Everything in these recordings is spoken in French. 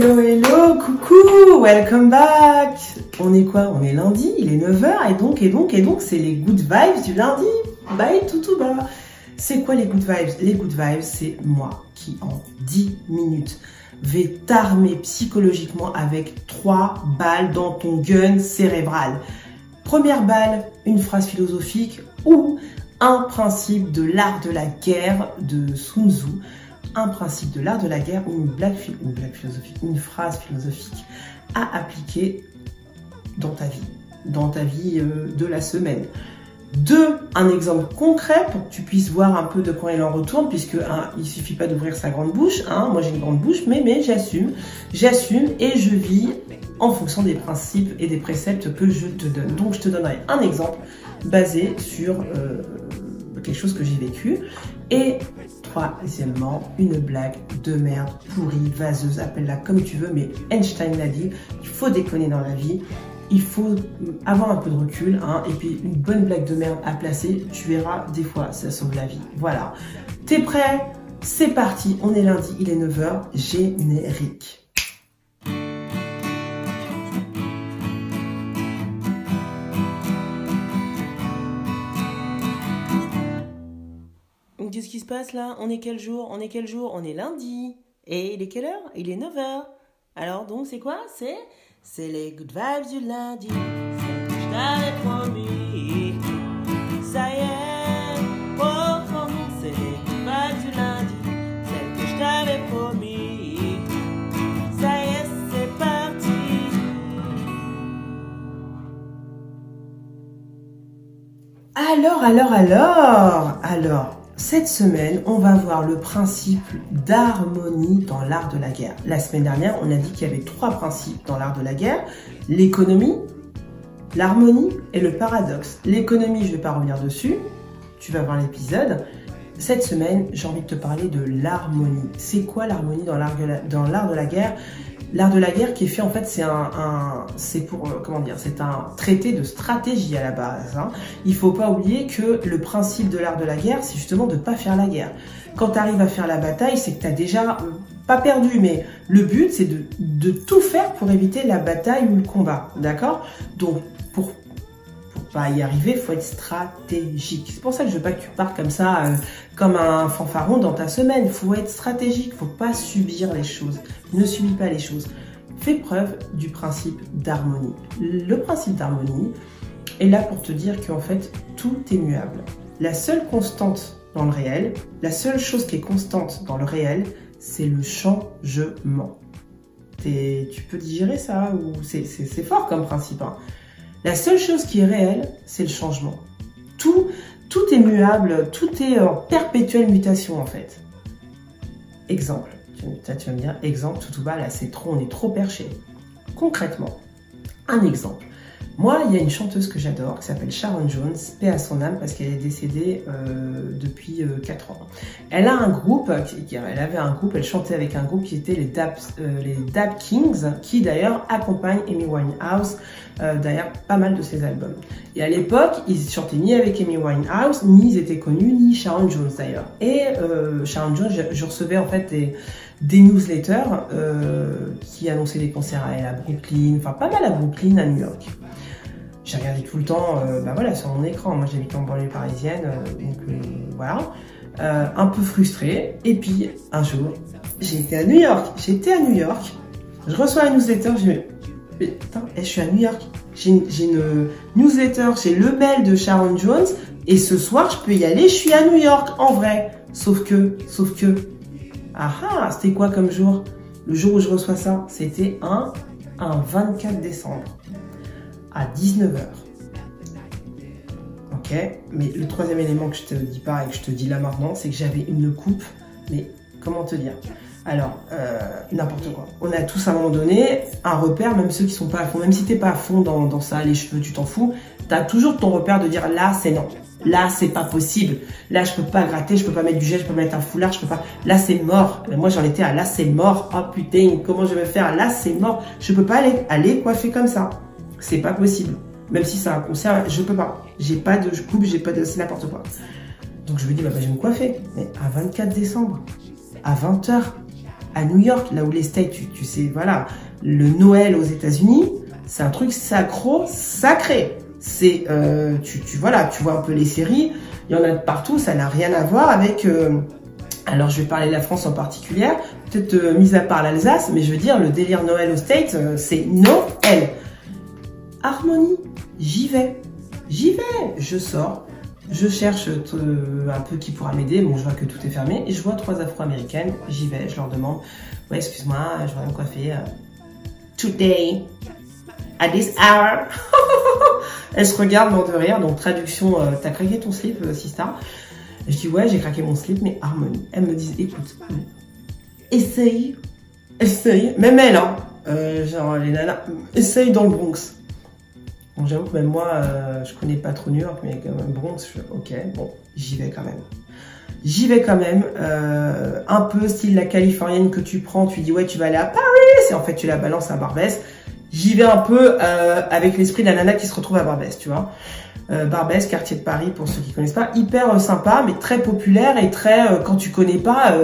hello, hello, coucou, welcome back. On est quoi? On est lundi, il est 9h et donc, et donc, et donc, c'est les good vibes du lundi. Bye bas. C'est quoi les good vibes? Les good vibes, c'est moi qui en 10 minutes vais t'armer psychologiquement avec trois balles dans ton gun cérébral. Première balle, une phrase philosophique ou un principe de l'art de la guerre de Sun Tzu un principe de l'art de la guerre ou une blague, philosophique, une phrase philosophique à appliquer dans ta vie, dans ta vie euh, de la semaine. Deux, un exemple concret pour que tu puisses voir un peu de quoi il en retourne, puisque un, il suffit pas d'ouvrir sa grande bouche. Hein, moi j'ai une grande bouche, mais mais j'assume, j'assume et je vis en fonction des principes et des préceptes que je te donne. Donc je te donnerai un exemple basé sur euh, quelque chose que j'ai vécu et Troisièmement, une blague de merde, pourrie, vaseuse, appelle-la comme tu veux, mais Einstein l'a dit, il faut déconner dans la vie, il faut avoir un peu de recul, hein, et puis une bonne blague de merde à placer, tu verras, des fois, ça sauve la vie. Voilà. T'es prêt? C'est parti, on est lundi, il est 9h, générique. Passe là? On est quel jour? On est quel jour? On est lundi. Et il est quelle heure? Il est 9h. Alors donc c'est quoi? C'est c'est les good vibes du lundi. Je t'avais promis. Ça y est, oh, c'est les good du lundi. Celle que je t'avais promis. Ça y est, c'est parti. Alors, alors, alors, alors. Cette semaine, on va voir le principe d'harmonie dans l'art de la guerre. La semaine dernière, on a dit qu'il y avait trois principes dans l'art de la guerre. L'économie, l'harmonie et le paradoxe. L'économie, je ne vais pas revenir dessus. Tu vas voir l'épisode. Cette semaine, j'ai envie de te parler de l'harmonie. C'est quoi l'harmonie dans l'art de la guerre? L'art de la guerre qui est fait en fait, c'est un, c'est pour euh, comment dire, c'est un traité de stratégie à la base. Hein. Il faut pas oublier que le principe de l'art de la guerre, c'est justement de pas faire la guerre. Quand tu arrives à faire la bataille, c'est que tu déjà euh, pas perdu, mais le but c'est de, de tout faire pour éviter la bataille ou le combat, d'accord? Donc pour pas y arriver, faut être stratégique. C'est pour ça que je veux pas que tu partes comme ça, euh, comme un fanfaron dans ta semaine. Faut être stratégique, faut pas subir les choses. Ne subis pas les choses. Fais preuve du principe d'harmonie. Le principe d'harmonie est là pour te dire qu'en fait, tout est muable. La seule constante dans le réel, la seule chose qui est constante dans le réel, c'est le changement. Tu peux digérer ça ou c'est fort comme principe. Hein. La seule chose qui est réelle, c'est le changement. Tout, tout est muable, tout est en perpétuelle mutation en fait. Exemple, tu, tu vas me dire, exemple, tout, tout bas, là c'est trop, on est trop perché. Concrètement, un exemple. Moi, il y a une chanteuse que j'adore qui s'appelle Sharon Jones, paix à son âme parce qu'elle est décédée euh, depuis euh, 4 ans. Elle a un groupe, elle avait un groupe, elle chantait avec un groupe qui était les Dab, euh, Kings, qui d'ailleurs accompagne Amy Winehouse, euh, d'ailleurs pas mal de ses albums. Et à l'époque, ils chantaient ni avec Amy Winehouse, ni ils étaient connus, ni Sharon Jones d'ailleurs. Et Sharon Jones, je, je, recevais en fait des, des newsletters qui annonçaient des concerts à Brooklyn, enfin pas mal à Brooklyn, à New York j'ai regardé tout le temps euh, bah voilà, sur mon écran. Moi, j'habite en banlieue parisienne, euh, donc euh, voilà. un peu frustrée. Et puis, un jour, j'ai été à New York. Été à New York. Je reçois un newsletter. Je me putain, eh, je suis à New York. J'ai une, une, newsletter, j'ai le mail de Sharon Jones. Et ce soir, je peux y aller. Je suis à New York, en vrai. Sauf que, sauf que, ah ah, c'était quoi comme jour? Le jour où je reçois ça, c'était un, un 24 décembre à 19h. Ok Mais le troisième élément que je te dis pas et que je te dis là maintenant, c'est que j'avais une coupe, mais comment te dire? Alors, euh, n'importe quoi. On a tous à un moment donné un repère, même ceux qui sont pas à fond, même si t'es pas à fond dans, ça, les cheveux, tu t'en fous, t'as toujours ton repère de dire là c'est non, là c'est pas possible, là je peux pas gratter, je peux pas mettre du gel, je peux pas mettre un foulard, je peux pas, là c'est mort. moi j'en étais à là c'est mort, oh putain, comment je vais faire, là c'est mort, je peux pas aller, coiffer comme ça. C'est pas possible. Même si c'est un concert, je peux pas. J'ai pas de coupe, j'ai pas de. C'est n'importe quoi. Donc je me dis, bah, bah, je vais me coiffer. Mais à 24 décembre, à 20h, à New York, là où les States, tu, sais, voilà, le Noël aux États-Unis, c'est un truc sacro, sacré. C'est, euh, tu, tu, voilà, tu vois un peu les séries, il y en a de partout, ça n'a rien à voir avec. Euh, alors je vais parler de la France en particulier, peut-être euh, mis à part l'Alsace, mais je veux dire le délire Noël aux States, c'est Noël. Harmonie, j'y vais, j'y vais, je sors, je cherche un peu qui pourra m'aider. Bon, je vois que tout est fermé. Et je vois trois afro-américaines. J'y vais, je leur demande Ouais, excuse-moi, je voudrais me coiffer. Today, at this hour. Elles se regardent, mort de rire. Donc, traduction euh, T'as craqué ton slip, euh, Sista Je dis Ouais, j'ai craqué mon slip, mais harmonie. Elles me disent Écoute, essaye, essaye. Même elle, hein. genre, les nanas, essaye dans le Bronx. Bon, j'avoue que même moi, euh, je connais pas trop New York, mais quand même Bronx, je, ok, bon, j'y vais quand même. J'y vais quand même, euh, un peu style la californienne que tu prends, tu dis ouais, tu vas aller à Paris, et en fait tu la balances à Barbès. J'y vais un peu euh, avec l'esprit de la nana qui se retrouve à Barbès, tu vois. Barbès, quartier de Paris, pour ceux qui connaissent pas, hyper sympa, mais très populaire et très, quand tu connais pas,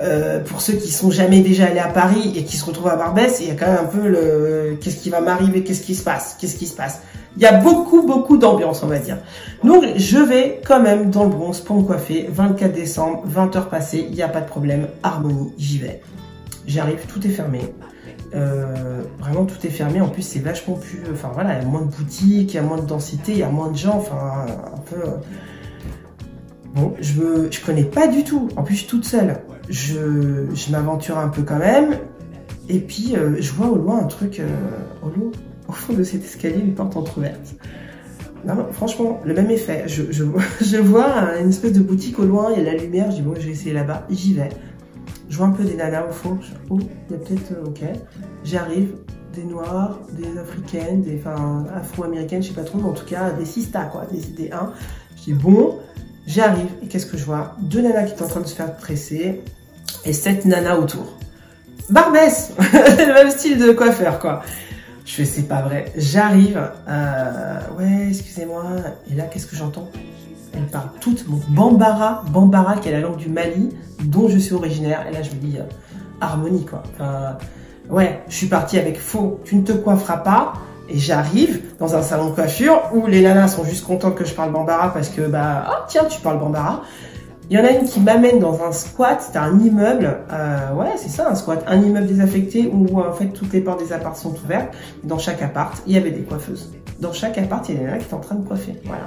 euh, pour ceux qui sont jamais déjà allés à Paris et qui se retrouvent à Barbès, il y a quand même un peu le qu'est-ce qui va m'arriver, qu'est-ce qui se passe, qu'est-ce qui se passe. Il y a beaucoup beaucoup d'ambiance, on va dire. Donc je vais quand même dans le Bronx pour me coiffer. 24 décembre, 20 heures passées, il n'y a pas de problème. Harmonie, j'y vais. J'arrive, tout est fermé. Euh, vraiment tout est fermé. En plus c'est vachement plus. Enfin voilà, il y a moins de boutiques, il y a moins de densité, il y a moins de gens. Enfin un peu. Bon, je connais pas du tout. En plus, je suis toute seule je, m'aventure un peu quand même. Et puis, euh, je vois au loin un truc, euh, au, loin, au fond de cet escalier, une porte entrouverte. Non, franchement, le même effet. Je, vois une espèce de boutique au loin, il y a la lumière, je dis bon, je vais essayer là-bas, j'y vais. Je vois un peu des nanas au fond, je, oh, il y a peut-être, euh, ok. J'arrive, des noirs, des africaines, des afro-américaines, je sais pas trop, mais en tout cas, des sistas, quoi, des, des uns. Je dis bon, J'arrive et qu'est-ce que je vois? Deux nanas qui sont en train de se faire tresser et sept nanas autour. Barbès Le même style de coiffeur, quoi. Je fais, c'est pas vrai. J'arrive, euh, ouais, excusez-moi. Et là, qu'est-ce que j'entends? Elles parlent toutes mon Bambara, Bambara, qui est la langue du Mali, dont je suis originaire. Et là, je me dis, euh, harmonie, quoi. ouais, je suis partie avec faux. Tu ne te coifferas pas. Et j'arrive dans un salon de coiffure où les nanas sont juste contentes que je parle bambara parce que, bah, oh tiens, tu parles bambara. Il y en a une qui m'amène dans un squat, c'est un immeuble, euh, ouais, c'est ça un squat, un immeuble désaffecté où en fait toutes les portes des apparts sont ouvertes. Dans chaque appart, il y avait des coiffeuses. Dans chaque appart, il y a des nanas qui étaient en train de coiffer. Voilà.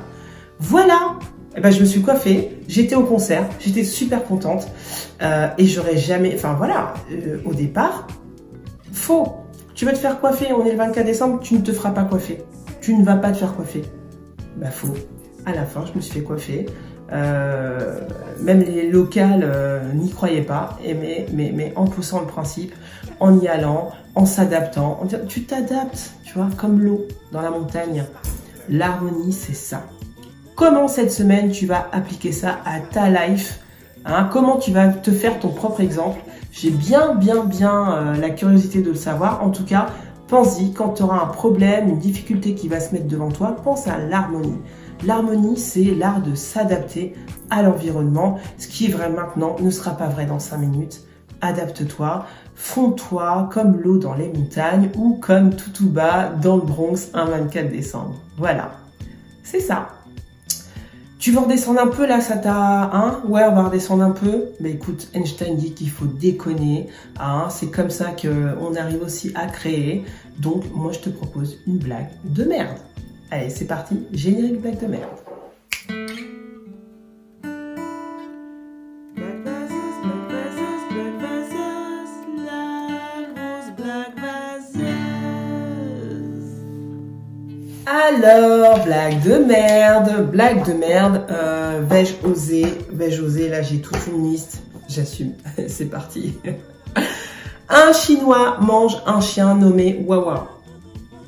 Voilà et eh ben, je me suis coiffée, j'étais au concert, j'étais super contente euh, et j'aurais jamais, enfin voilà, euh, au départ, faux. Tu vas te faire coiffer, on est le 24 décembre, tu ne te feras pas coiffer. Tu ne vas pas te faire coiffer. Bah faux. À la fin, je me suis fait coiffer. Euh, même les locales n'y croyaient pas, mais, mais, mais en poussant le principe, en y allant, en s'adaptant, tu t'adaptes, tu vois, comme l'eau dans la montagne. L'harmonie, c'est ça. Comment cette semaine tu vas appliquer ça à ta life hein? Comment tu vas te faire ton propre exemple? J'ai bien, bien, bien euh, la curiosité de le savoir. En tout cas, pense-y, quand tu auras un problème, une difficulté qui va se mettre devant toi, pense à l'harmonie. L'harmonie, c'est l'art de s'adapter à l'environnement. Ce qui est vrai maintenant ne sera pas vrai dans 5 minutes. Adapte-toi, fonds-toi comme l'eau dans les montagnes ou comme tout bas dans le Bronx un 24 décembre. Voilà, c'est ça. Tu veux redescendre un peu là, ça t'a... Hein? Ouais, on va redescendre un peu. Mais écoute, Einstein dit qu'il faut déconner. Hein? C'est comme ça qu'on arrive aussi à créer. Donc, moi, je te propose une blague de merde. Allez, c'est parti. Générique blague de merde. Alors, blague de merde, blague de merde, euh, vais-je oser, vais-je oser, là j'ai toute une liste, j'assume, c'est parti. un chinois mange un chien nommé Wawa.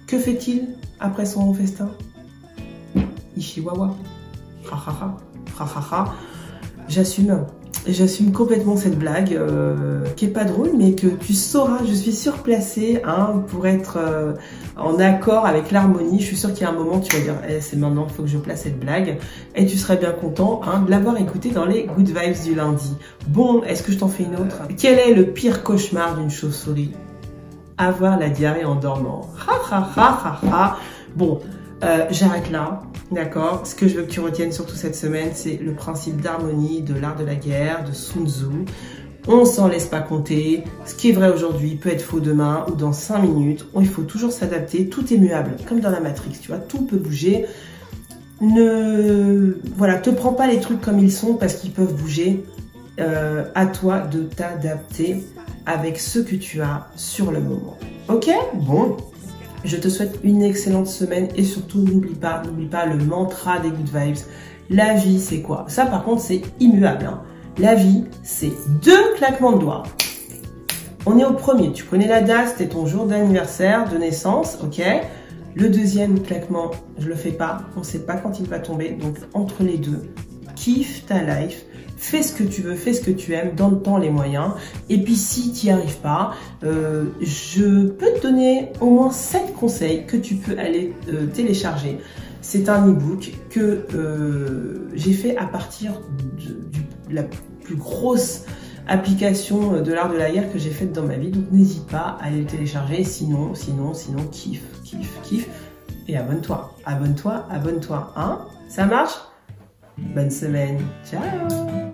Que fait-il après son festin? Il chie Wawa. Ha ha ha, ha ha ha. J'assume, j'assume complètement cette blague euh, qui est pas drôle, mais que tu sauras, je suis surplacée hein, pour être euh, en accord avec l'harmonie. Je suis sûre qu'il y a un moment tu vas dire, eh, c'est maintenant, il faut que je place cette blague, et tu serais bien content hein, de l'avoir écouté dans les Good Vibes du lundi. Bon, est-ce que je t'en fais une autre? Quel est le pire cauchemar d'une chauve-souris? Avoir la diarrhée en dormant. Ha ha ha ha ha. Bon, euh, j'arrête là. D'accord Ce que je veux que tu retiennes surtout cette semaine, c'est le principe d'harmonie de l'art de la guerre, de Sun Tzu. On s'en laisse pas compter. Ce qui est vrai aujourd'hui peut être faux demain ou dans 5 minutes. Il faut toujours s'adapter. Tout est muable, comme dans la Matrix, tu vois. Tout peut bouger. Ne, voilà, te prends pas les trucs comme ils sont parce qu'ils peuvent bouger. Euh, à toi de t'adapter avec ce que tu as sur le moment. Ok? Bon, je te souhaite une excellente semaine et surtout n'oublie pas, n'oublie pas le mantra des good vibes. La vie, c'est quoi? Ça, par contre, c'est immuable. Hein. La vie, c'est deux claquements de doigts. On est au premier. Tu connais la date, c'était ton jour d'anniversaire, de naissance, ok? Le deuxième claquement, je le fais pas. On sait pas quand il va tomber. Donc, entre les deux, kiffe ta life fais ce que tu veux, fais ce que tu aimes, dans le temps les moyens. Et puis si tu n'y arrives pas, euh, je peux te donner au moins 7 conseils que tu peux aller euh, télécharger. C'est un e-book que euh, j'ai fait à partir de, la plus grosse application de l'art de la guerre que j'ai faite dans ma vie. Donc n'hésite pas à aller le télécharger. Sinon, sinon, sinon, kiffe, kiffe, kiffe. Et abonne-toi, abonne-toi, abonne-toi. Hein? Ça marche? Bonne semaine. Ciao